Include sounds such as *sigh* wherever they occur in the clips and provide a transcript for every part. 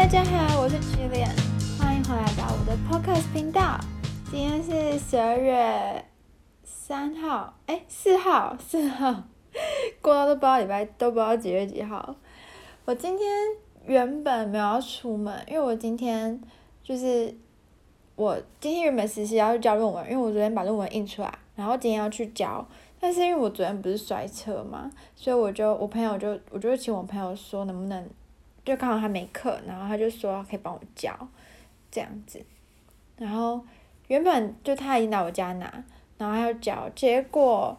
大家好，我是 Jillian，欢迎回来到我的 Podcast 频道。今天是十二月三号，哎，四号，四号，*laughs* 过到都不知道礼拜，都不知道几月几号。我今天原本没有要出门，因为我今天就是我今天原本实习要去交论文，因为我昨天把论文印出来，然后今天要去交。但是因为我昨天不是摔车嘛，所以我就我朋友就我就请我朋友说能不能，就刚好他没课，然后他就说可以帮我交，这样子，然后原本就他已经来我家拿，然后他要交，结果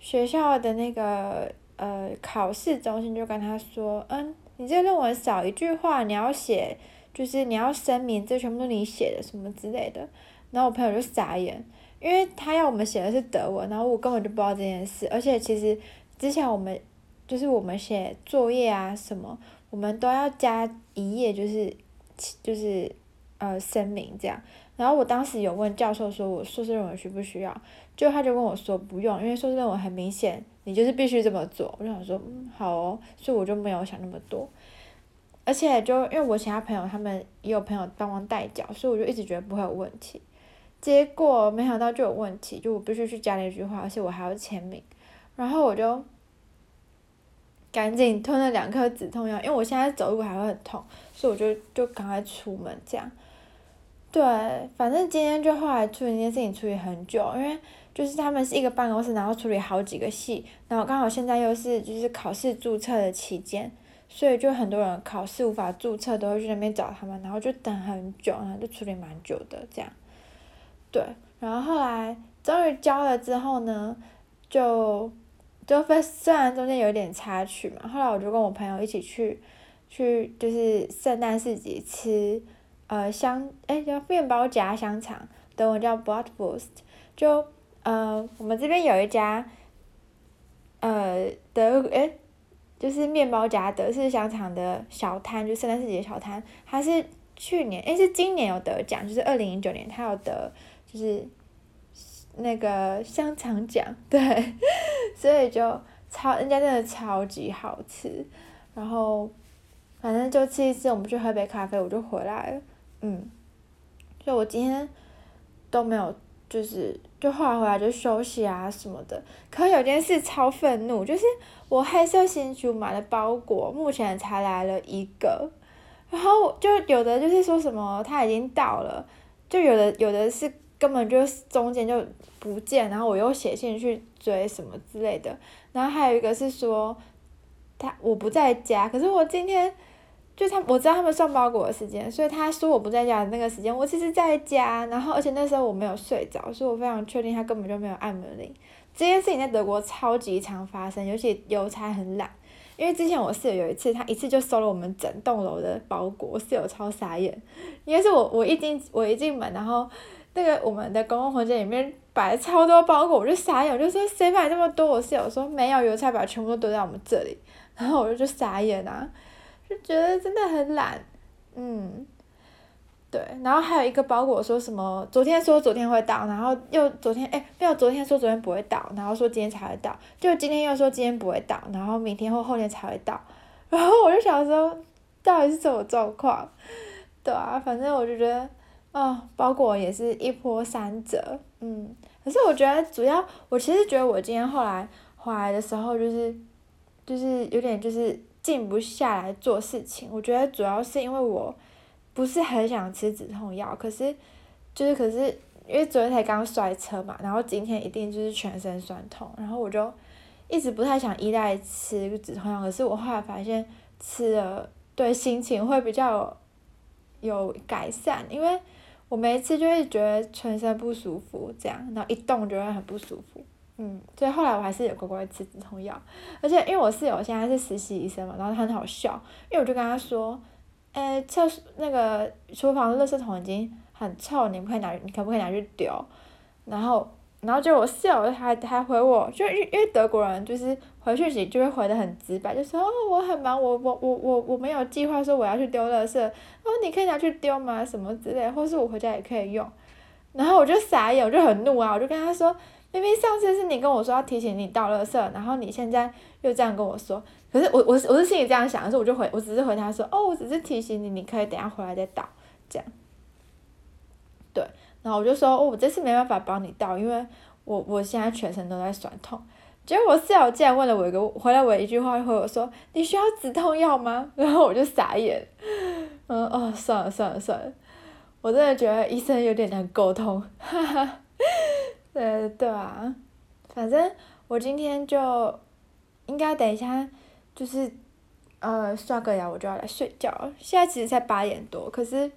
学校的那个呃考试中心就跟他说，嗯，你这论文少一句话，你要写，就是你要声明这全部都你写的什么之类的，然后我朋友就傻眼。因为他要我们写的是德文，然后我根本就不知道这件事，而且其实之前我们就是我们写作业啊什么，我们都要加一页，就是就是呃声明这样。然后我当时有问教授说，我硕士论文需不需要？就他就跟我说不用，因为硕士论文很明显，你就是必须这么做。我就想说，嗯，好哦，所以我就没有想那么多。而且就因为我其他朋友他们也有朋友帮忙代缴，所以我就一直觉得不会有问题。结果没想到就有问题，就我必须去加那句话，而且我还要签名，然后我就赶紧吞了两颗止痛药，因为我现在走路还会很痛，所以我就就赶快出门这样。对，反正今天就后来处理那件事情处理很久，因为就是他们是一个办公室，然后处理好几个系，然后刚好现在又是就是考试注册的期间，所以就很多人考试无法注册，都会去那边找他们，然后就等很久，然后就处理蛮久的这样。对，然后后来终于交了之后呢，就就分虽然中间有点插曲嘛，后来我就跟我朋友一起去，去就是圣诞市集吃，呃香哎叫面包夹香肠，德文叫 Bratwurst，就呃我们这边有一家，呃德哎就是面包夹德式香肠的小摊，就圣诞市集的小摊，它是去年哎是今年有得奖，就是二零一九年他有得。就是那个香肠奖，对，所以就超人家真的超级好吃，然后反正就吃一次，我们去喝杯咖啡，我就回来了，嗯，就我今天都没有，就是就后来回来就休息啊什么的。可有件事超愤怒，就是我黑色星期五买的包裹，目前才来了一个，然后就有的就是说什么它已经到了，就有的有的是。根本就中间就不见，然后我又写信去追什么之类的，然后还有一个是说，他我不在家，可是我今天就他我知道他们送包裹的时间，所以他说我不在家的那个时间，我其实在家，然后而且那时候我没有睡着，所以我非常确定他根本就没有按门铃。这件事情在德国超级常发生，尤其邮差很懒，因为之前我室友有一次，他一次就收了我们整栋楼的包裹，我室友超傻眼，应该是我我一进我一进门，然后。那个我们的公共空间里面摆了超多包裹，我就傻眼，我就说谁买这么多？我室友说没有，邮差把全部都丢在我们这里，然后我就就傻眼啊，就觉得真的很懒，嗯，对，然后还有一个包裹说什么昨天说昨天会到，然后又昨天哎没有昨天说昨天不会到，然后说今天才会到，就今天又说今天不会到，然后明天或后天才会到，*laughs* 然后我就想说到底是什么状况？*laughs* 对啊，反正我就觉得。哦，包裹也是一波三折，嗯，可是我觉得主要，我其实觉得我今天后来回来的时候，就是，就是有点就是静不下来做事情。我觉得主要是因为我不是很想吃止痛药，可是，就是可是因为昨天才刚摔车嘛，然后今天一定就是全身酸痛，然后我就一直不太想依赖吃止痛药，可是我后来发现吃了对心情会比较有，有改善，因为。我每一次就会觉得全身不舒服，这样，然后一动就会很不舒服，嗯，所以后来我还是有乖乖吃止痛药，而且因为我室友现在是实习医生嘛，然后他很好笑，因为我就跟他说，诶，厕所那个厨房的垃圾桶已经很臭，你不可以拿，你可不可以拿去丢？然后。然后就我室友还还回我，就因因为德国人就是回讯息就会回的很直白，就说哦我很忙，我我我我我没有计划说我要去丢垃圾，哦你可以拿去丢吗？什么之类，或是我回家也可以用。然后我就傻眼，我就很怒啊，我就跟他说，明明上次是你跟我说要提醒你倒垃圾，然后你现在又这样跟我说，可是我我我是心里这样想，所以我就回，我只是回他说，哦，我只是提醒你，你可以等下回来再倒，这样。对，然后我就说，哦，我这次没办法帮你倒，因为我我现在全身都在酸痛。结果我室友竟然问了我一个，回来我一句话，回我说，你需要止痛药吗？然后我就傻眼，嗯哦，算了算了算了，我真的觉得医生有点难沟通，哈哈，对对啊，反正我今天就应该等一下就是呃刷个牙我就要来睡觉，现在其实才八点多，可是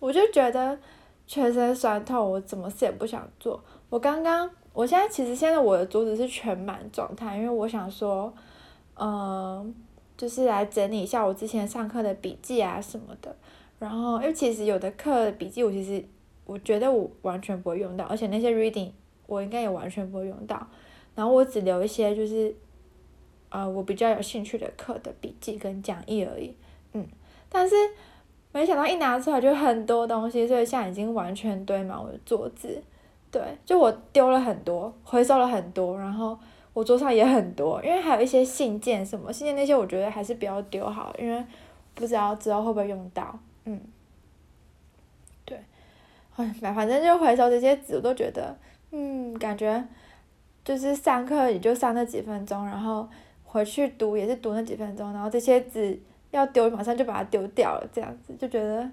我就觉得全身酸痛，我怎么事也不想做，我刚刚。我现在其实现在我的桌子是全满状态，因为我想说，嗯、就是来整理一下我之前上课的笔记啊什么的。然后，因为其实有的课笔记我其实我觉得我完全不会用到，而且那些 reading 我应该也完全不会用到。然后我只留一些就是，呃，我比较有兴趣的课的笔记跟讲义而已。嗯，但是没想到一拿出来就很多东西，所以现在已经完全堆满我的桌子。对，就我丢了很多，回收了很多，然后我桌上也很多，因为还有一些信件什么，信件那些我觉得还是不要丢好，因为不知道之后会不会用到，嗯，对，哎，反正就回收这些纸，我都觉得，嗯，感觉就是上课也就上那几分钟，然后回去读也是读那几分钟，然后这些纸要丢马上就把它丢掉了，这样子就觉得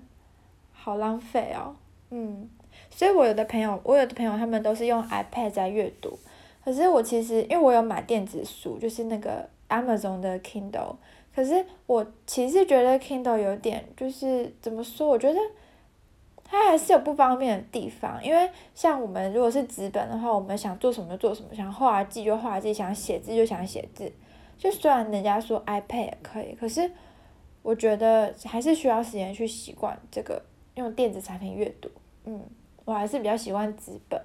好浪费哦，嗯。所以我有的朋友，我有的朋友他们都是用 iPad 在阅读，可是我其实因为我有买电子书，就是那个 Amazon 的 Kindle，可是我其实觉得 Kindle 有点就是怎么说，我觉得它还是有不方便的地方，因为像我们如果是纸本的话，我们想做什么就做什么，想画记就画记，想写字就想写字，就虽然人家说 iPad 也可以，可是我觉得还是需要时间去习惯这个用电子产品阅读，嗯。我还是比较喜欢纸本，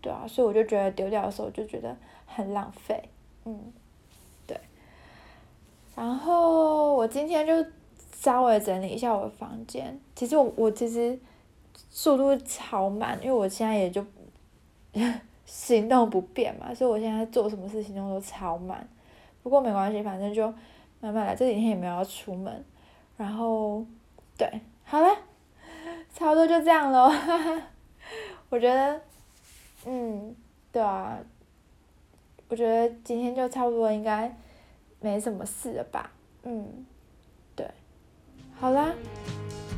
对啊，所以我就觉得丢掉的时候就觉得很浪费，嗯，对。然后我今天就稍微整理一下我的房间，其实我我其实速度超慢，因为我现在也就 *laughs* 行动不便嘛，所以我现在做什么事情都超慢。不过没关系，反正就慢慢来，这几天也没有要出门。然后，对，好了，*laughs* 差不多就这样喽，哈哈。我觉得，嗯，对啊，我觉得今天就差不多应该没什么事了吧，嗯，对，好啦，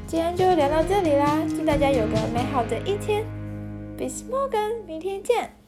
今天就聊到这里啦，祝大家有个美好的一天，Bis morgen，明天见。